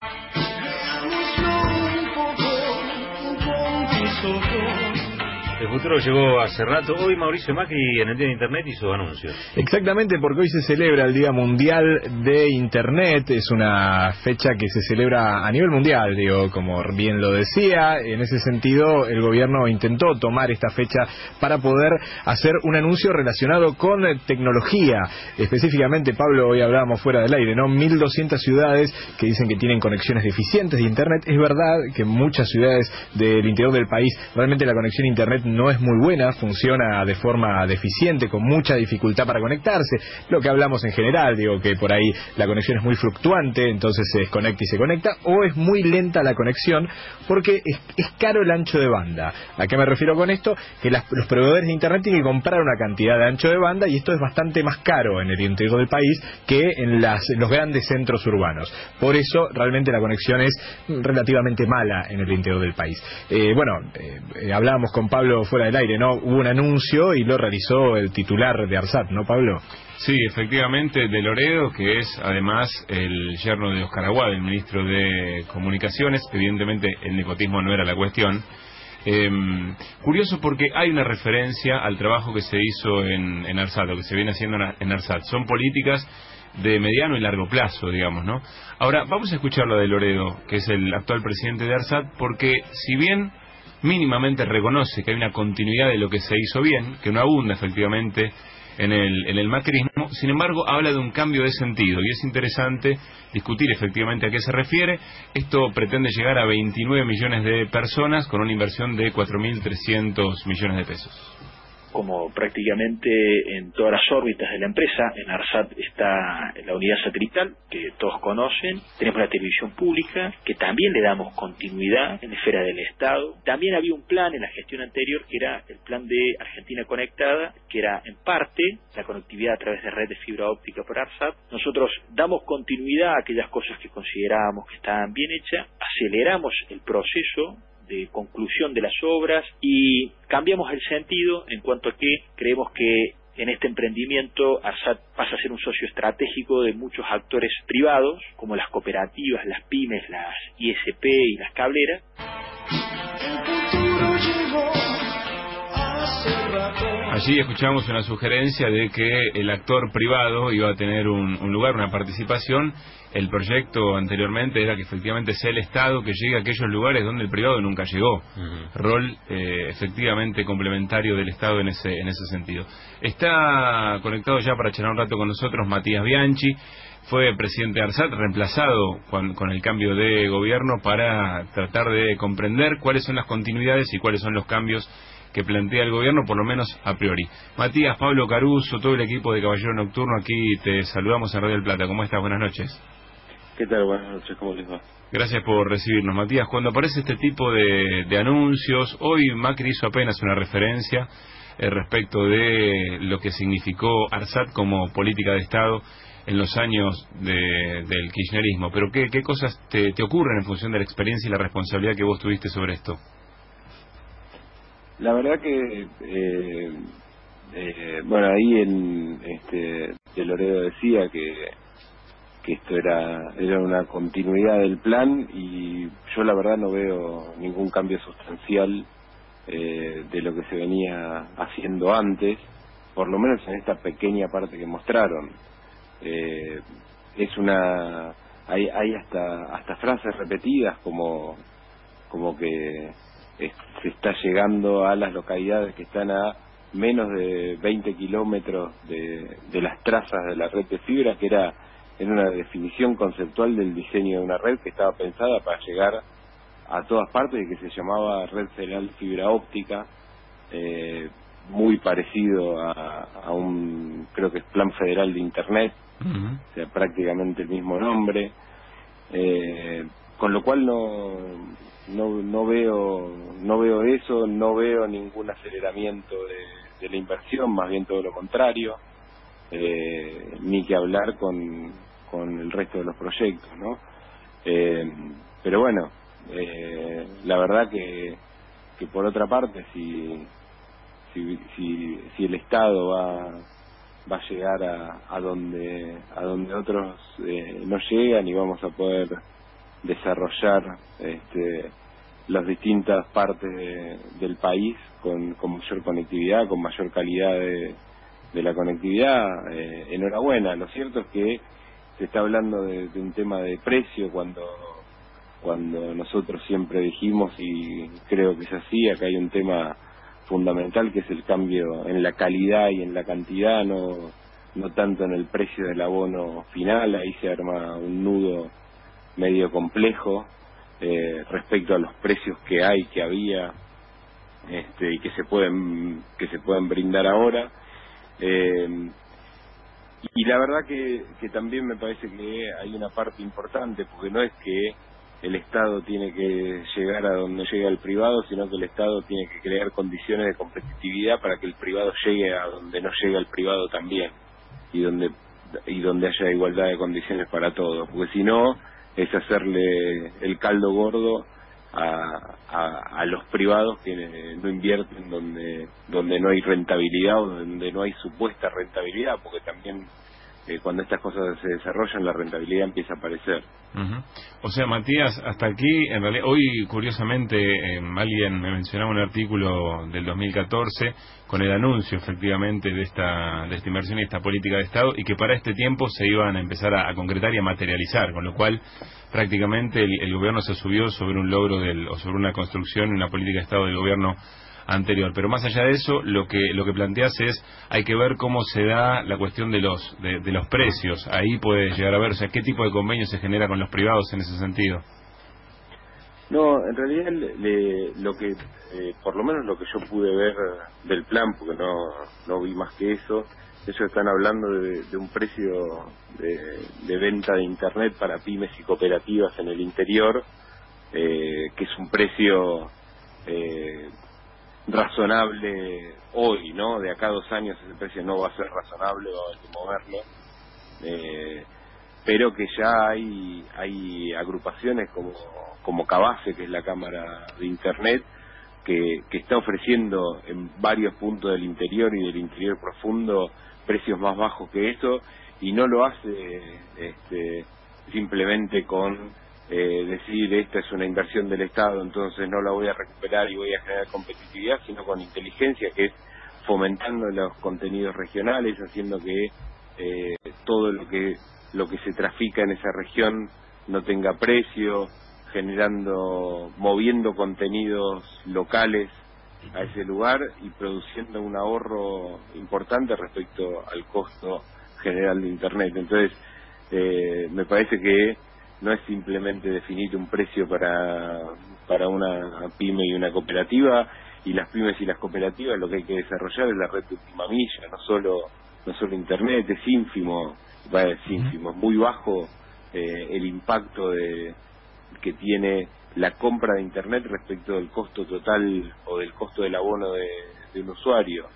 Thank you. El futuro llegó hace rato. Hoy Mauricio Macri en el Día de Internet hizo anuncios. Exactamente, porque hoy se celebra el Día Mundial de Internet. Es una fecha que se celebra a nivel mundial, digo, como bien lo decía. En ese sentido, el gobierno intentó tomar esta fecha para poder hacer un anuncio relacionado con tecnología. Específicamente, Pablo, hoy hablábamos fuera del aire, ¿no? 1.200 ciudades que dicen que tienen conexiones deficientes de Internet. Es verdad que en muchas ciudades del interior del país realmente la conexión a Internet no es muy buena, funciona de forma deficiente, con mucha dificultad para conectarse. Lo que hablamos en general, digo que por ahí la conexión es muy fluctuante, entonces se desconecta y se conecta, o es muy lenta la conexión porque es, caro el ancho de banda. ¿A qué me refiero con esto? Que los proveedores de Internet tienen que comprar una cantidad de ancho de banda y esto es bastante más caro en el interior del país que en, los grandes centros urbanos. Por eso realmente la conexión es relativamente mala en el interior del país. Eh, bueno, eh, eh, hablábamos con Pablo fuera del aire, ¿no? Hubo un anuncio y lo realizó el titular de ARSAT, ¿no, Pablo? Sí, efectivamente, de Loredo, que es además el yerno de Oscar Aguad, el ministro de Comunicaciones. Evidentemente, el nepotismo no era la cuestión. Em, curioso porque hay una referencia al trabajo que se hizo en, en ARSAT, lo que se viene haciendo en ARSAT. Son políticas de mediano y largo plazo, digamos, ¿no? Ahora, vamos a escuchar lo de Loredo, que es el actual presidente de ARSAT, porque si bien mínimamente reconoce que hay una continuidad de lo que se hizo bien, que no abunda efectivamente en el, en el macrismo, sin embargo habla de un cambio de sentido y es interesante discutir efectivamente a qué se refiere. Esto pretende llegar a 29 millones de personas con una inversión de 4.300 millones de pesos como prácticamente en todas las órbitas de la empresa. En ARSAT está la unidad satelital, que todos conocen. Tenemos la televisión pública, que también le damos continuidad en la esfera del Estado. También había un plan en la gestión anterior, que era el plan de Argentina Conectada, que era en parte la conectividad a través de red de fibra óptica por ARSAT. Nosotros damos continuidad a aquellas cosas que considerábamos que estaban bien hechas, aceleramos el proceso de conclusión de las obras y cambiamos el sentido en cuanto a que creemos que en este emprendimiento ARSAT pasa a ser un socio estratégico de muchos actores privados, como las cooperativas, las pymes, las ISP y las cableras. Allí escuchamos una sugerencia de que el actor privado iba a tener un, lugar, una participación. El proyecto anteriormente era que efectivamente sea el Estado que llegue a aquellos lugares donde el privado nunca llegó. Rol eh, efectivamente complementario del Estado en ese, en ese sentido. Está conectado ya para charlar un rato con nosotros Matías Bianchi. Fue presidente de ARSAT, reemplazado con el cambio de gobierno para tratar de comprender cuáles son las continuidades y cuáles son los cambios que plantea el gobierno, por lo menos a priori. Matías, Pablo Caruso, todo el equipo de Caballero Nocturno, aquí te saludamos en Radio del Plata. ¿Cómo estás? Buenas noches. ¿Qué tal? Buenas noches, ¿cómo les va? Gracias por recibirnos, Matías. Cuando aparece este tipo de, anuncios, hoy Macri hizo apenas una referencia eh, respecto de lo que significó ARSAT como política de Estado en los años del kirchnerismo. Pero ¿qué, qué cosas te, te ocurren en función de la experiencia y la responsabilidad que vos tuviste sobre esto? La verdad que, eh, eh, bueno, ahí en, este, de Loredo decía que, que esto era, era una continuidad del plan y yo la verdad no veo ningún cambio sustancial eh, de lo que se venía haciendo antes, por lo menos en esta pequeña parte que mostraron. Eh, es una, hay, hay hasta, hasta frases repetidas como, como que se está llegando a las localidades que están a menos de 20 kilómetros de, de las trazas de la red de fibra, que era en una definición conceptual del diseño de una red que estaba pensada para llegar a todas partes y que se llamaba Red Federal Fibra Óptica, eh, muy parecido a, a, un, creo que es Plan Federal de Internet, o sea, prácticamente el mismo nombre. Eh, con lo cual no, no, no veo no veo eso, no veo ningún aceleramiento de, la inversión, más bien todo lo contrario, eh, ni que hablar con, con el resto de los proyectos, ¿no? Eh, pero bueno, eh, la verdad que, que por otra parte, si, si, si, si el Estado va, va a llegar a, a donde a donde otros eh, no llegan y vamos a poder desarrollar este, las distintas partes del país con, con mayor conectividad, con mayor calidad de, de la conectividad, eh, enhorabuena. Lo cierto es que se está hablando de, de un tema de precio cuando cuando nosotros siempre dijimos y creo que es así, acá hay un tema fundamental que es el cambio en la calidad y en la cantidad, no, no tanto en el precio del abono final, ahí se arma un nudo medio complejo eh, respecto a los precios que hay, que había este, y que se pueden que se pueden brindar ahora. Eh, y la verdad que, que también me parece que hay una parte importante, porque no es que el Estado tiene que llegar a donde llega el privado, sino que el Estado tiene que crear condiciones de competitividad para que el privado llegue a donde no llega el privado también y donde y donde haya igualdad de condiciones para todos, porque si no es hacerle el caldo gordo a, a, a los privados que no invierten donde donde no hay rentabilidad o donde no hay supuesta rentabilidad, porque también cuando estas cosas se desarrollan la rentabilidad empieza a aparecer. Ujú. O sea, Matías, hasta aquí, en realidad, hoy curiosamente eh, alguien me mencionaba un artículo del 2014 con el anuncio efectivamente de esta, de esta inversión y esta política de Estado y que para este tiempo se iban a empezar a, concretar y a materializar, con lo cual prácticamente el gobierno se subió sobre un logro del, o sobre una construcción y una política de Estado del gobierno anterior. Pero más allá de eso, lo que lo que planteas es hay que ver cómo se da la cuestión de los de, los precios. Ahí puede llegar a ver, o sea, qué tipo de convenio se genera con los privados en ese sentido. No, en realidad le- lo que, eh, por lo menos lo que yo pude ver del plan, porque no, no vi más que eso, ellos están hablando de, de un precio de, de venta de Internet para pymes y cooperativas en el interior, eh, que es un precio eh, razonable hoy, ¿no? De acá a dos años ese precio no va a ser razonable, va a que moverlo. Eh, pero que ya hay hay agrupaciones como como Cabace, que es la cámara de internet, que, que está ofreciendo en varios puntos del interior y del interior profundo precios más bajos que eso y no lo hace este, simplemente con eh, decir esta es una inversión del Estado, entonces no la voy a recuperar y voy a generar competitividad, sino con inteligencia, que es fomentando los contenidos regionales, haciendo que eh, todo lo que lo que se trafica en esa región no tenga precio, generando, moviendo contenidos locales a ese lugar y produciendo un ahorro importante respecto al costo general de Internet. Entonces, eh, me parece que no es simplemente definir un precio para, para una pyme y una cooperativa, y las pymes y las cooperativas lo que hay que desarrollar es la red de última milla, no solo, no solo Internet, es ínfimo, va, es ínfimo, es muy bajo eh, el impacto de, que tiene la compra de Internet respecto del costo total o del costo del abono de, de un usuario.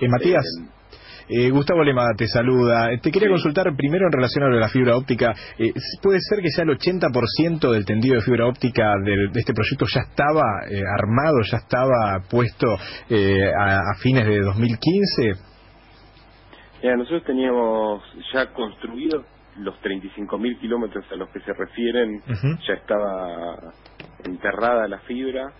Eh, Matías. Eh, Eh, Gustavo Lema te saluda. Te quería Sí. consultar primero en relación a lo de la fibra óptica. Eh, ¿Puede ser que ya el 80% del tendido de fibra óptica del- de este proyecto ya estaba eh, armado, ya estaba puesto eh, a, a fines de 2015? Mira, nosotros teníamos ya construidos los 35.000 kilómetros a los que se refieren, ya estaba enterrada la fibra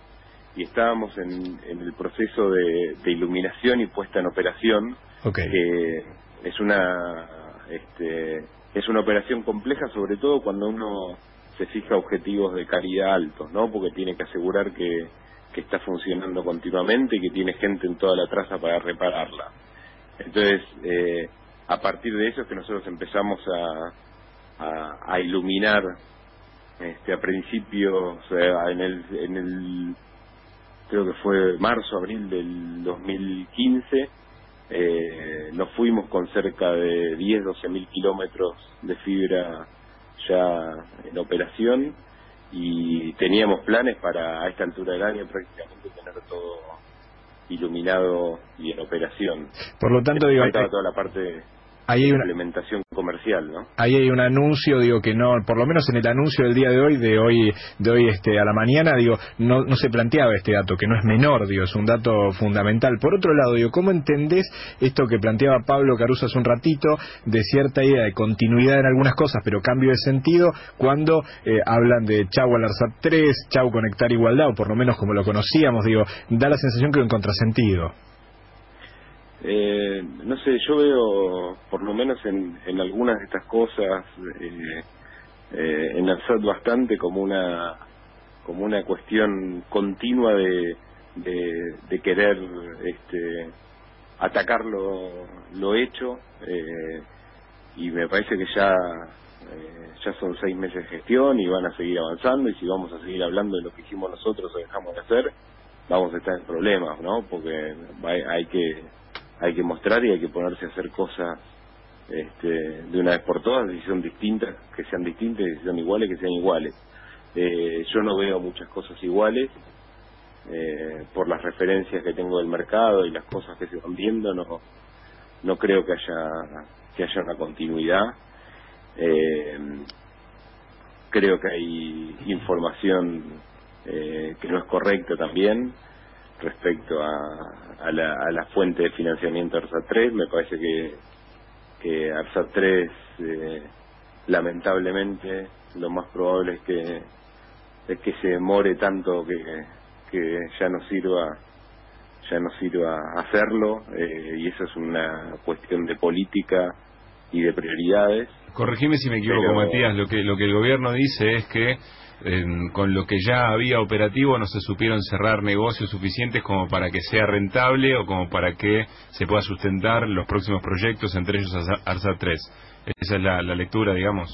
y estábamos en, en el proceso de, de iluminación y puesta en operación, Ok. que es una este, es una operación compleja, sobre todo cuando uno se fija objetivos de calidad altos, ¿no? Porque tiene que asegurar que, que está funcionando continuamente y que tiene gente en toda la traza para repararla. Entonces, eh, a partir de eso es que nosotros empezamos a, a, iluminar este, a principios, eh, en, el, en el, creo que fue marzo, abril del 2015, eh, nos fuimos con cerca de 10, 12 mil kilómetros de fibra ya en operación y teníamos planes para a esta altura del año prácticamente tener todo iluminado y en operación. Por lo tanto, digo, toda la parte ahí hay una implementación comercial, ¿no? Ahí hay un anuncio, digo que no, por lo menos en el anuncio del día de hoy, de hoy, de hoy este a la mañana, digo, no, no se planteaba este dato, que no es menor, digo, es un dato fundamental. Por otro lado, digo, ¿cómo entendés esto que planteaba Pablo Caruso hace un ratito, de cierta idea de continuidad en algunas cosas, pero cambio de sentido, cuando eh, hablan de chau al ARSAT 3, chau conectar igualdad, o por lo menos como lo conocíamos, digo, da la sensación que es un contrasentido. Eh, no sé, yo veo, por lo menos en, en algunas de estas cosas, eh, eh, en ARSAT bastante como una como una cuestión continua de, de, querer este, atacar lo, lo hecho eh, y me parece que ya eh, ya son seis meses de gestión y van a seguir avanzando y si vamos a seguir hablando de lo que hicimos nosotros o dejamos de hacer vamos a estar en problemas no porque hay, hay que hay que mostrar y hay que ponerse a hacer cosas este, de una vez por todas, si son distintas, que sean distintas, si son iguales, que sean iguales. Eh, yo no veo muchas cosas iguales, eh, por las referencias que tengo del mercado y las cosas que se van viendo, no, no creo que haya, que haya una continuidad. Eh, creo que hay información que no es correcta también respecto a, a, la, a la fuente de financiamiento ARSAT 3. Me parece que, que ARSAT 3, eh, lamentablemente, lo más probable es que, es que se demore tanto que, que ya no sirva ya no sirva hacerlo eh, y eso es una cuestión de política y de prioridades. Corregime si me equivoco, Matías. Lo que lo que el gobierno dice es que con lo que ya había operativo no se supieron cerrar negocios suficientes como para que sea rentable o como para que se pueda sustentar los próximos proyectos, entre ellos ARSAT 3. Esa es la, lectura, digamos.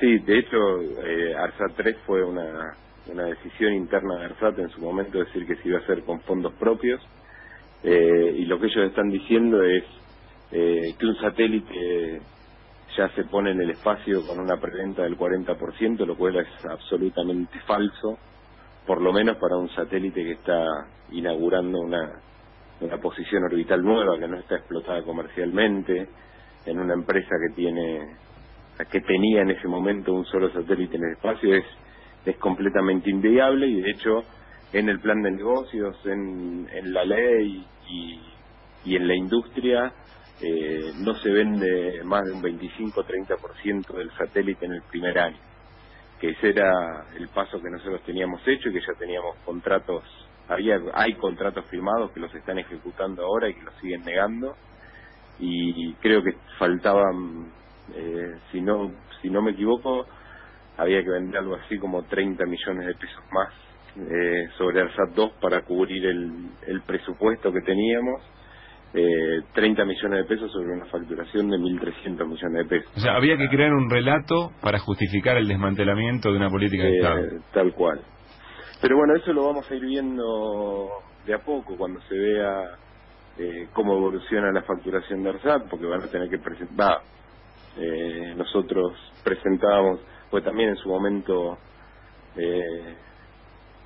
Sí, de hecho, eh, ARSAT 3 fue una, una decisión interna de ARSAT en su momento decir que se iba a hacer con fondos propios eh, y lo que ellos están diciendo es eh, que un satélite ya se pone en el espacio con una preventa del 40%, lo cual es absolutamente falso, por lo menos para un satélite que está inaugurando una, una posición orbital nueva que no está explotada comercialmente, en una empresa que tiene que tenía en ese momento un solo satélite en el espacio es es completamente inviable y de hecho en el plan de negocios, en, en la ley y, y en la industria eh, no se vende más de un 25-30% del satélite en el primer año, que ese era el paso que nosotros teníamos hecho y que ya teníamos contratos, había hay contratos firmados que los están ejecutando ahora y que los siguen negando y creo que faltaban, eh, si no si no me equivoco, había que vender algo así como 30 millones de pesos más eh, sobre el SAT 2 para cubrir el, el presupuesto que teníamos eh, 30 millones de pesos sobre una facturación de 1.300 millones de pesos. O sea, había que crear un relato para justificar el desmantelamiento de una política de eh, Estado. Tal cual. Pero bueno, eso lo vamos a ir viendo de a poco cuando se vea eh, cómo evoluciona la facturación de ARSAT, porque van a tener que presentar. Eh, nosotros presentábamos, pues también en su momento eh,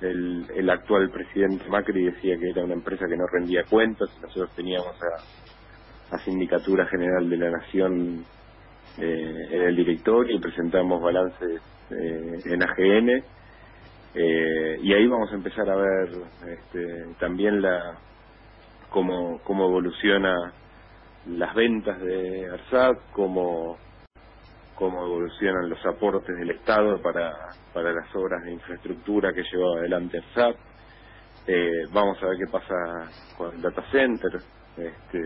el, el actual presidente Macri decía que era una empresa que no rendía cuentas nosotros teníamos a, a Sindicatura General de la Nación eh, en el directorio y presentamos balances eh, en AGN eh, y ahí vamos a empezar a ver este, también la cómo, cómo evoluciona las ventas de ARSAT, cómo cómo evolucionan los aportes del Estado para, para las obras de infraestructura que lleva adelante el SAP. Eh, vamos a ver qué pasa con el data center. Este,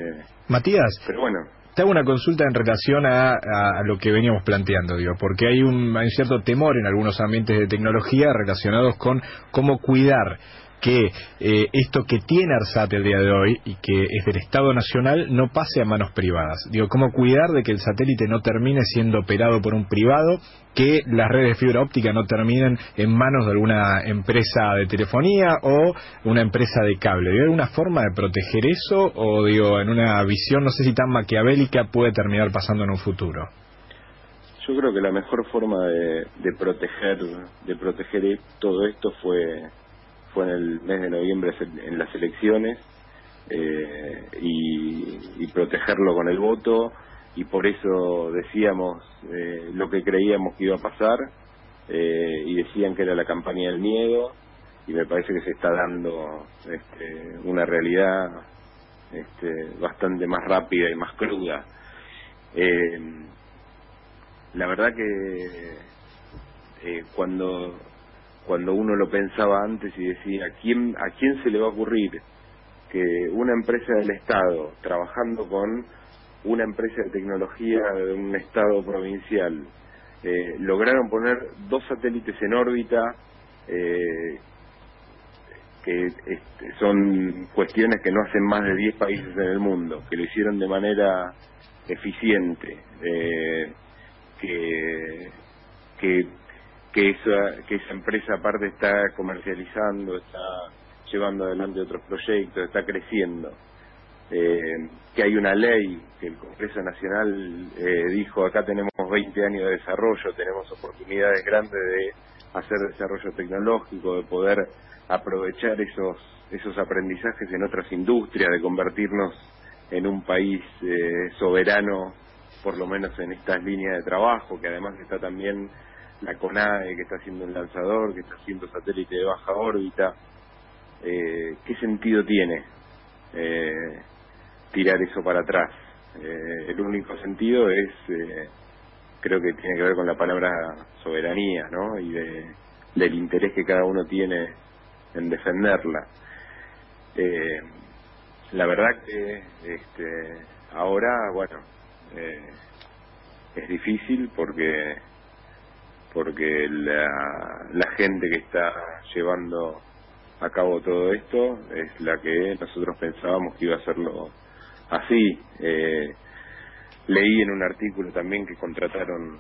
Matías. Pero bueno. Te hago una consulta en relación a, a, lo que veníamos planteando, digo, porque hay un, hay un cierto temor en algunos ambientes de tecnología relacionados con cómo cuidar que eh, esto que tiene ARSAT el día de hoy y que es del Estado Nacional no pase a manos privadas. Digo, ¿cómo cuidar de que el satélite no termine siendo operado por un privado, que las redes de fibra óptica no terminen en manos de alguna empresa de telefonía o una empresa de cable? ¿Hay alguna forma de proteger eso o, digo, en una visión, no sé si tan maquiavélica, puede terminar pasando en un futuro? yo creo que la mejor forma de, de proteger de proteger todo esto fue fue en el mes de noviembre en las elecciones eh, y, protegerlo con el voto y por eso decíamos eh, lo que creíamos que iba a pasar eh, y decían que era la campaña del miedo y me parece que se está dando este, una realidad este, bastante más rápida y más cruda. La verdad que cuando cuando uno lo pensaba antes y decía ¿a quién a quién se le va a ocurrir que una empresa del Estado trabajando con una empresa de tecnología de un Estado provincial eh, lograron poner dos satélites en órbita eh, que este, son cuestiones que no hacen más de 10 países en el mundo, que lo hicieron de manera eficiente, eh, que, que, que, esa, que esa empresa aparte está comercializando, está llevando adelante otros proyectos, está creciendo. Eh, que hay una ley que el Congreso Nacional eh, dijo acá tenemos 20 años de desarrollo, tenemos oportunidades grandes de hacer desarrollo tecnológico, de poder aprovechar esos esos aprendizajes en otras industrias, de convertirnos en un país eh, soberano, por lo menos en estas líneas de trabajo, que además está también la CONAE, que está haciendo un lanzador, que está haciendo satélite de baja órbita. Eh, ¿Qué sentido tiene eh, tirar eso para atrás? Eh, el único sentido es, eh, creo que tiene que ver con la palabra soberanía, ¿no? Y de, del interés que cada uno tiene en defenderla. Eh, la verdad que este, ahora, bueno, eh, es difícil porque porque la, gente que está llevando a cabo todo esto es la que nosotros pensábamos que iba a hacerlo así. Eh, leí en un artículo también que contrataron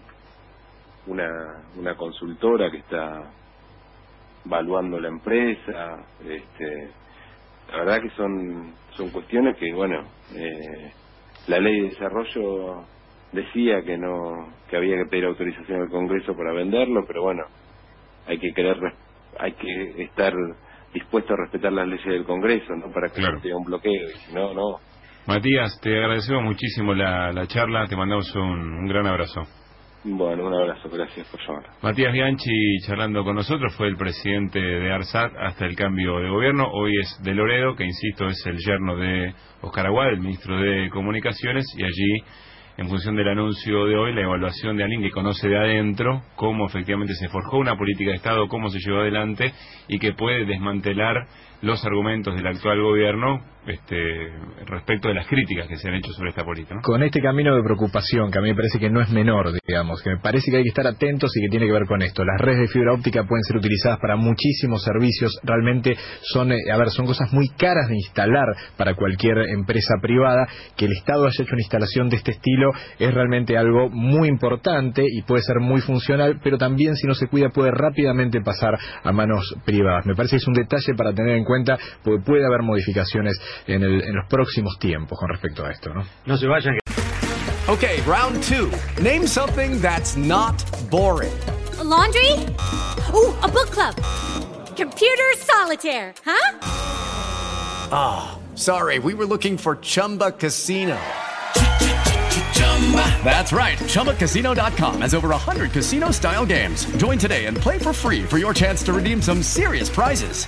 una, una consultora que está evaluando la empresa, este, la verdad que son son cuestiones que bueno eh, la ley de desarrollo decía que no que había que pedir autorización al Congreso para venderlo pero bueno hay que querer hay que estar dispuesto a respetar las leyes del Congreso no para que no tenga un bloqueo y si no no. Matías te agradecemos muchísimo la, la charla te mandamos un, un gran abrazo. Bueno, un abrazo, gracias por llamar. Matías Bianchi charlando con nosotros, fue el presidente de ARSAT hasta el cambio de gobierno, hoy es de Loredo, que insisto es el yerno de Oscar Aguad, el ministro de Comunicaciones, y allí, en función del anuncio de hoy, la evaluación de alguien que conoce de adentro cómo efectivamente se forjó una política de Estado, cómo se llevó adelante y que puede desmantelar los argumentos del actual gobierno este, respecto de las críticas que se han hecho sobre esta política. Con este camino de preocupación, que a mí me parece que no es menor, digamos, que me parece que hay que estar atentos y que tiene que ver con esto. Las redes de fibra óptica pueden ser utilizadas para muchísimos servicios, realmente son, eh, a ver, son cosas muy caras de instalar para cualquier empresa privada. Que el Estado haya hecho una instalación de este estilo es realmente algo muy importante y puede ser muy funcional, pero también si no se cuida puede rápidamente pasar a manos privadas. Me parece que es un detalle para tener en cuenta, porque puede haber modificaciones en, el, en los próximos tiempos con respecto a esto, ¿no? No se vayan. Okay, round two. Name something that's not boring. A laundry? Oh, a book club. Computer solitaire, huh? Ah, oh, sorry, we were looking for Chumba Casino. That's right. ChumbaCasino.com has over 100 casino style games. Join today and play for free for your chance to redeem some serious prizes.